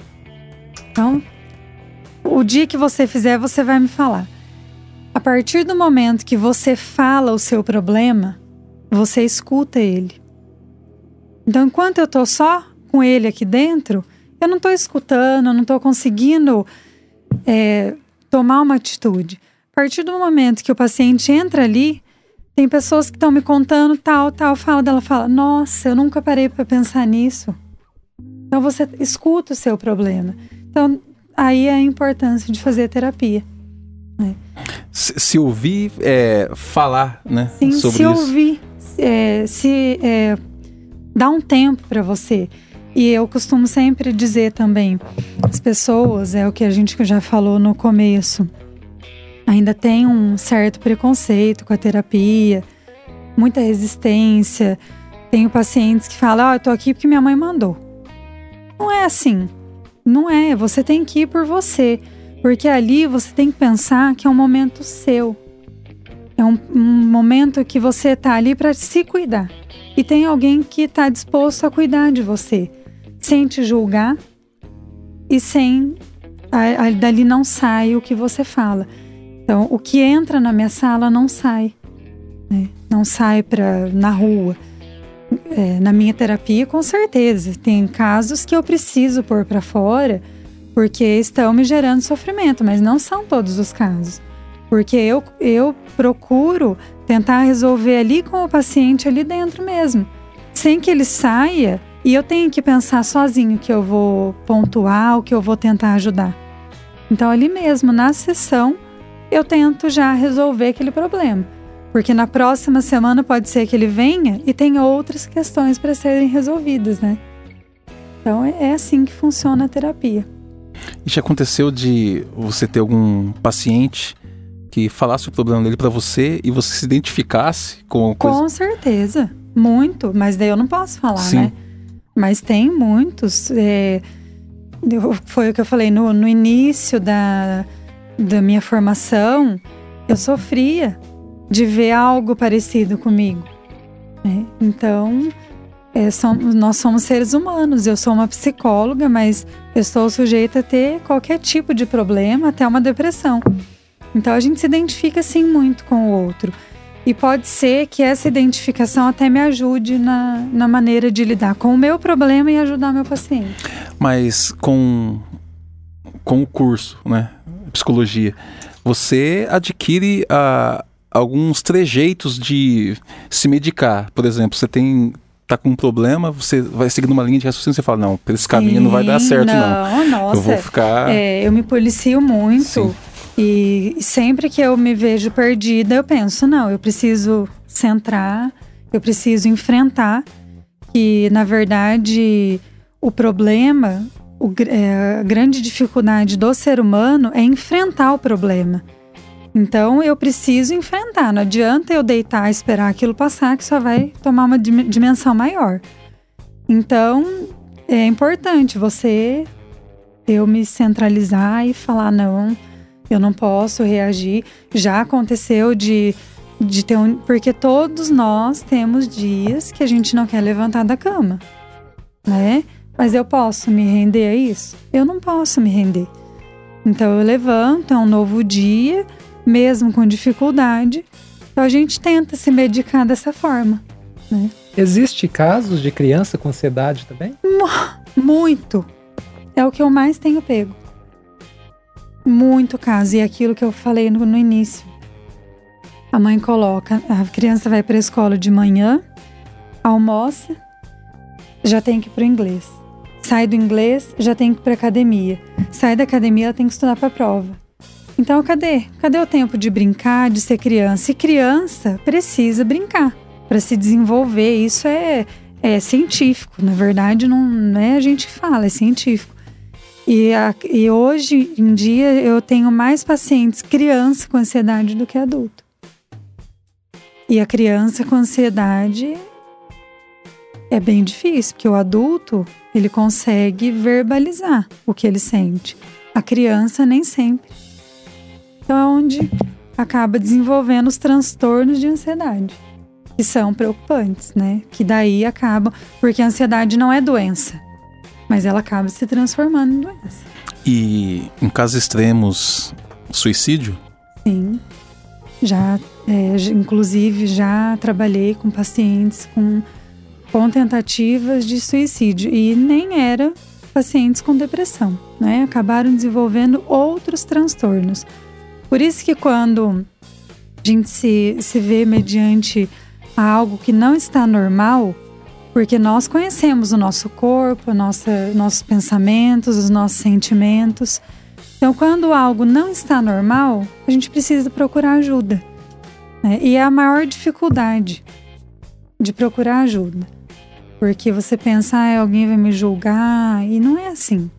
Então, o dia que você fizer, você vai me falar. A partir do momento que você fala o seu problema, você escuta ele. Então, enquanto eu tô só com ele aqui dentro, eu não tô escutando, eu não tô conseguindo é, tomar uma atitude. A partir do momento que o paciente entra ali, tem pessoas que estão me contando tal, tal, fala dela, fala: Nossa, eu nunca parei para pensar nisso. Então você escuta o seu problema. Então aí é a importância de fazer terapia. Se, se ouvir é, falar, né? Sim, sobre se isso. ouvir, é, se é, dá um tempo para você. E eu costumo sempre dizer também, as pessoas, é o que a gente já falou no começo, ainda tem um certo preconceito com a terapia, muita resistência. Tenho pacientes que falam, ah, eu tô aqui porque minha mãe mandou. Não é assim. Não é. Você tem que ir por você. Porque ali você tem que pensar que é um momento seu. É um, um momento que você tá ali para se cuidar. E tem alguém que tá disposto a cuidar de você, sem te julgar e sem. a- a- dali não sai o que você fala. Então, o que entra na minha sala não sai. né? não sai para na rua. É, na minha terapia, com certeza, tem casos que eu preciso pôr para fora porque estão me gerando sofrimento, mas não são todos os casos. Porque eu, eu procuro tentar resolver ali com o paciente ali dentro mesmo, sem que ele saia e eu tenha que pensar sozinho que eu vou pontuar, o que eu vou tentar ajudar. Então ali mesmo, na sessão, eu tento já resolver aquele problema. Porque na próxima semana pode ser que ele venha e tenha outras questões para serem resolvidas, né? Então é, é assim que funciona a terapia. E já aconteceu de você ter algum paciente que falasse o problema dele para você e você se identificasse com coisa? Com certeza, muito. Mas daí eu não posso falar, Sim. né? Mas tem muitos. É, foi o que eu falei no, no início da, da minha formação. Eu sofria de ver algo parecido comigo. Né? Então, é, somos, nós somos seres humanos. Eu sou uma psicóloga, mas eu estou sujeita a ter qualquer tipo de problema, até uma depressão. Então a gente se identifica sim muito com o outro. E pode ser que essa identificação até me ajude na, na maneira de lidar com o meu problema e ajudar meu paciente. Mas com, com o curso, né? Psicologia, você adquire uh, alguns trejeitos de se medicar. Por exemplo, você tem tá com um problema, você vai seguindo uma linha de raciocínio, você fala, não, por esse caminho Sim, não vai dar certo, não. não. Nossa, eu vou ficar. É, eu me policio muito. Sim. E sempre que eu me vejo perdida, eu penso, não, eu preciso centrar, eu preciso enfrentar que, na verdade, o problema, o, é, a grande dificuldade do ser humano é enfrentar o problema. Então eu preciso enfrentar. Não adianta eu deitar e esperar aquilo passar, que só vai tomar uma dimensão maior. Então é importante você eu me centralizar e falar não, eu não posso reagir. Já aconteceu de, de ter um. Porque todos nós temos dias que a gente não quer levantar da cama, né? Mas eu posso me render a isso? Eu não posso me render. Então eu levanto, é um novo dia, mesmo com dificuldade. Então a gente tenta se medicar dessa forma. Né? Existe casos de criança com ansiedade também? Muito. É o que eu mais tenho pego muito caso. E é aquilo que eu falei no, no início. A mãe coloca, a criança vai para a escola de manhã, almoça, já tem que ir para o inglês. Sai do inglês, já tem que ir para academia. Sai da academia, ela tem que estudar para a prova. Então, cadê? Cadê o tempo de brincar, de ser criança? E criança precisa brincar para se desenvolver. Isso é, é científico. Na verdade, não, não é a gente fala, é científico. E, a, e hoje em dia eu tenho mais pacientes criança com ansiedade do que adulto. E a criança com ansiedade é bem difícil, porque o adulto ele consegue verbalizar o que ele sente. A criança nem sempre. Então é onde acaba desenvolvendo os transtornos de ansiedade, que são preocupantes, né? Que daí acabam, porque a ansiedade não é doença mas ela acaba se transformando em doença. E em casos extremos, suicídio? Sim. Já, é, inclusive, já trabalhei com pacientes com, com tentativas de suicídio e nem era pacientes com depressão, né? Acabaram desenvolvendo outros transtornos. Por isso que quando a gente se, se vê mediante algo que não está normal, porque nós conhecemos o nosso corpo, nossa, nossos pensamentos, os nossos sentimentos. Então, quando algo não está normal, a gente precisa procurar ajuda. Né? E é a maior dificuldade de procurar ajuda. Porque você pensa, ah, alguém vai me julgar, e não é assim.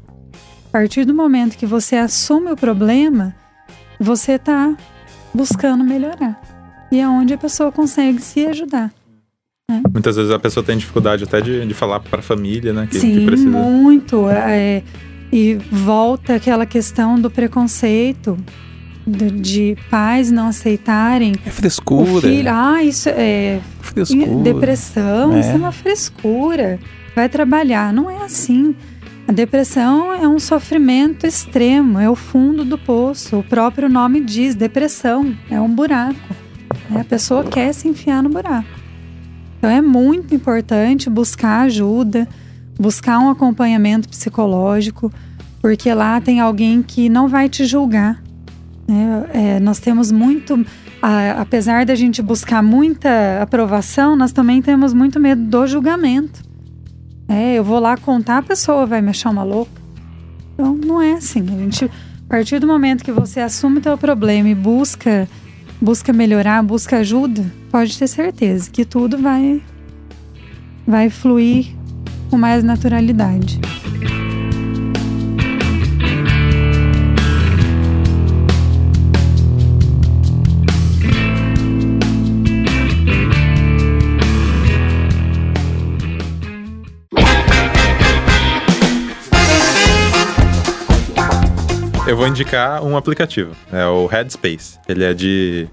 A partir do momento que você assume o problema, você está buscando melhorar. E é onde a pessoa consegue se ajudar. Né? Muitas vezes a pessoa tem dificuldade até de, de falar para a família, né? Que, Sim, que precisa... muito. É, e volta aquela questão do preconceito, de, de pais não aceitarem. É frescura. Filho, ah, isso é. Frescura. Depressão, é. isso é uma frescura. Vai trabalhar. Não é assim. A depressão é um sofrimento extremo, é o fundo do poço. O próprio nome diz depressão, é um buraco. Né? A pessoa quer se enfiar no buraco. Então é muito importante buscar ajuda, buscar um acompanhamento psicológico, porque lá tem alguém que não vai te julgar. Né? É, nós temos muito, a, apesar da gente buscar muita aprovação, nós também temos muito medo do julgamento. É, eu vou lá contar, a pessoa vai me achar uma louca. Então não é assim. A gente, a partir do momento que você assume o teu problema e busca, busca melhorar, busca ajuda, pode ter certeza que tudo vai, vai fluir com mais naturalidade. Eu vou indicar um aplicativo, é o Headspace. Ele é de,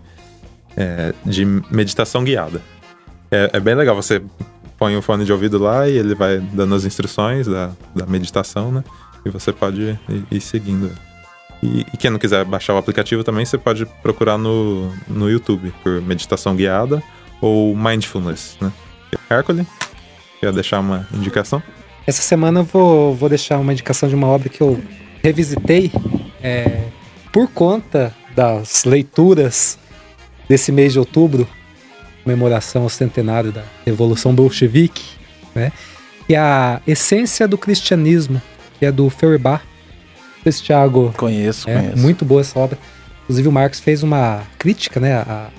é, de meditação guiada. É, é, bem legal, você põe o fone de ouvido lá e ele vai dando as instruções da, da meditação, né? E você pode ir, ir seguindo. E, e, quem não quiser baixar o aplicativo também, você pode procurar no, no YouTube por meditação guiada ou mindfulness, né? Hércules, quer deixar uma indicação? Essa semana eu vou, vou deixar uma indicação de uma obra que eu revisitei é, por conta das leituras desse mês de outubro, comemoração ao centenário da Revolução Bolchevique, né? E a essência do cristianismo, que é do Feuerbach. Esse Thiago. Conheço, é, conheço. Muito boa essa obra. Inclusive o Marx fez uma crítica, né, a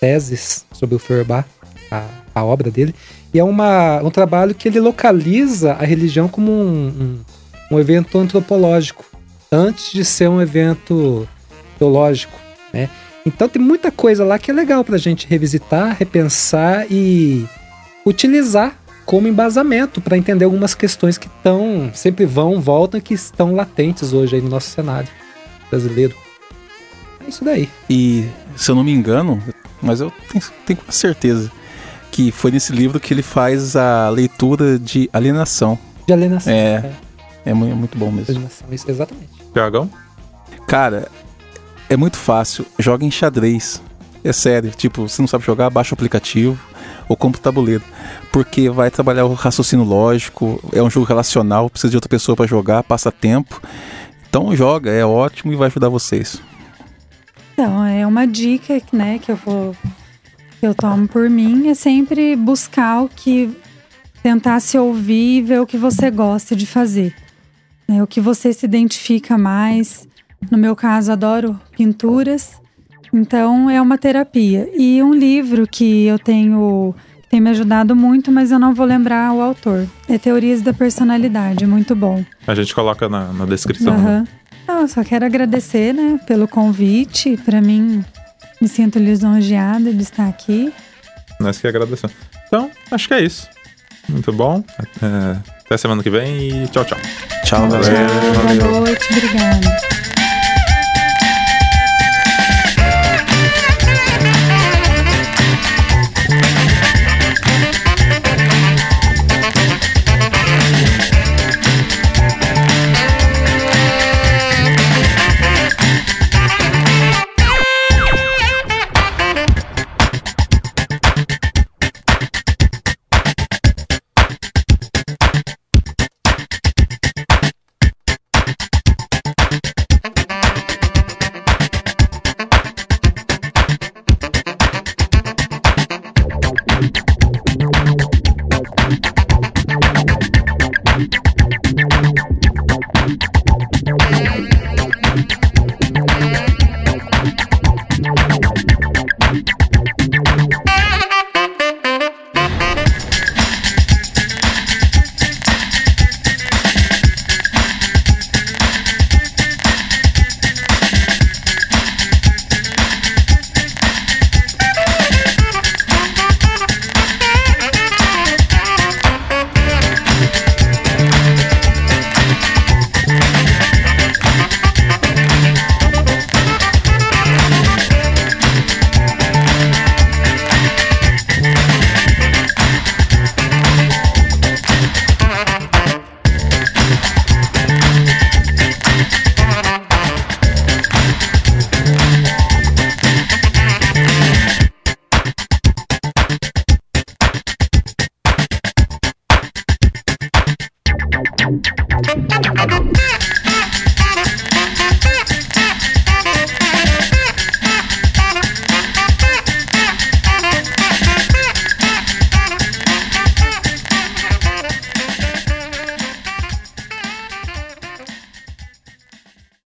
teses sobre o Feuerbach, a, a obra dele. E é uma, um trabalho que ele localiza a religião como um, um, um evento antropológico antes de ser um evento teológico, né? Então tem muita coisa lá que é legal para a gente revisitar, repensar e utilizar como embasamento para entender algumas questões que estão sempre vão, voltam e que estão latentes hoje aí no nosso cenário brasileiro. É isso daí. E se eu não me engano, mas eu tenho, tenho certeza que foi nesse livro que ele faz a leitura de alienação. De alienação. É. É, é muito bom mesmo. Alienação, isso, exatamente. Tiagão? Cara, é muito fácil. Joga em xadrez. É sério. Tipo, se não sabe jogar, baixa o aplicativo ou compra o tabuleiro. Porque vai trabalhar o raciocínio lógico, é um jogo relacional, precisa de outra pessoa para jogar, passa tempo. Então joga, é ótimo e vai ajudar vocês. Então, é uma dica, né, que eu vou que eu tomo por mim é sempre buscar o que tentar se ouvir e ver o que você gosta de fazer. É, o que você se identifica mais. No meu caso, adoro pinturas. Então, é uma terapia. E um livro que eu tenho tem me ajudado muito, mas eu não vou lembrar o autor. É Teorias da Personalidade, muito bom. A gente coloca na, na descrição. Aham. Né? Não, eu só quero agradecer, né, pelo convite. Para mim, me sinto lisonjeada de estar aqui. Nós que agradecemos. Então, acho que é isso. Muito bom. Até, até semana que vem e tchau, tchau. Tchau, galera. Boa noite, obrigada.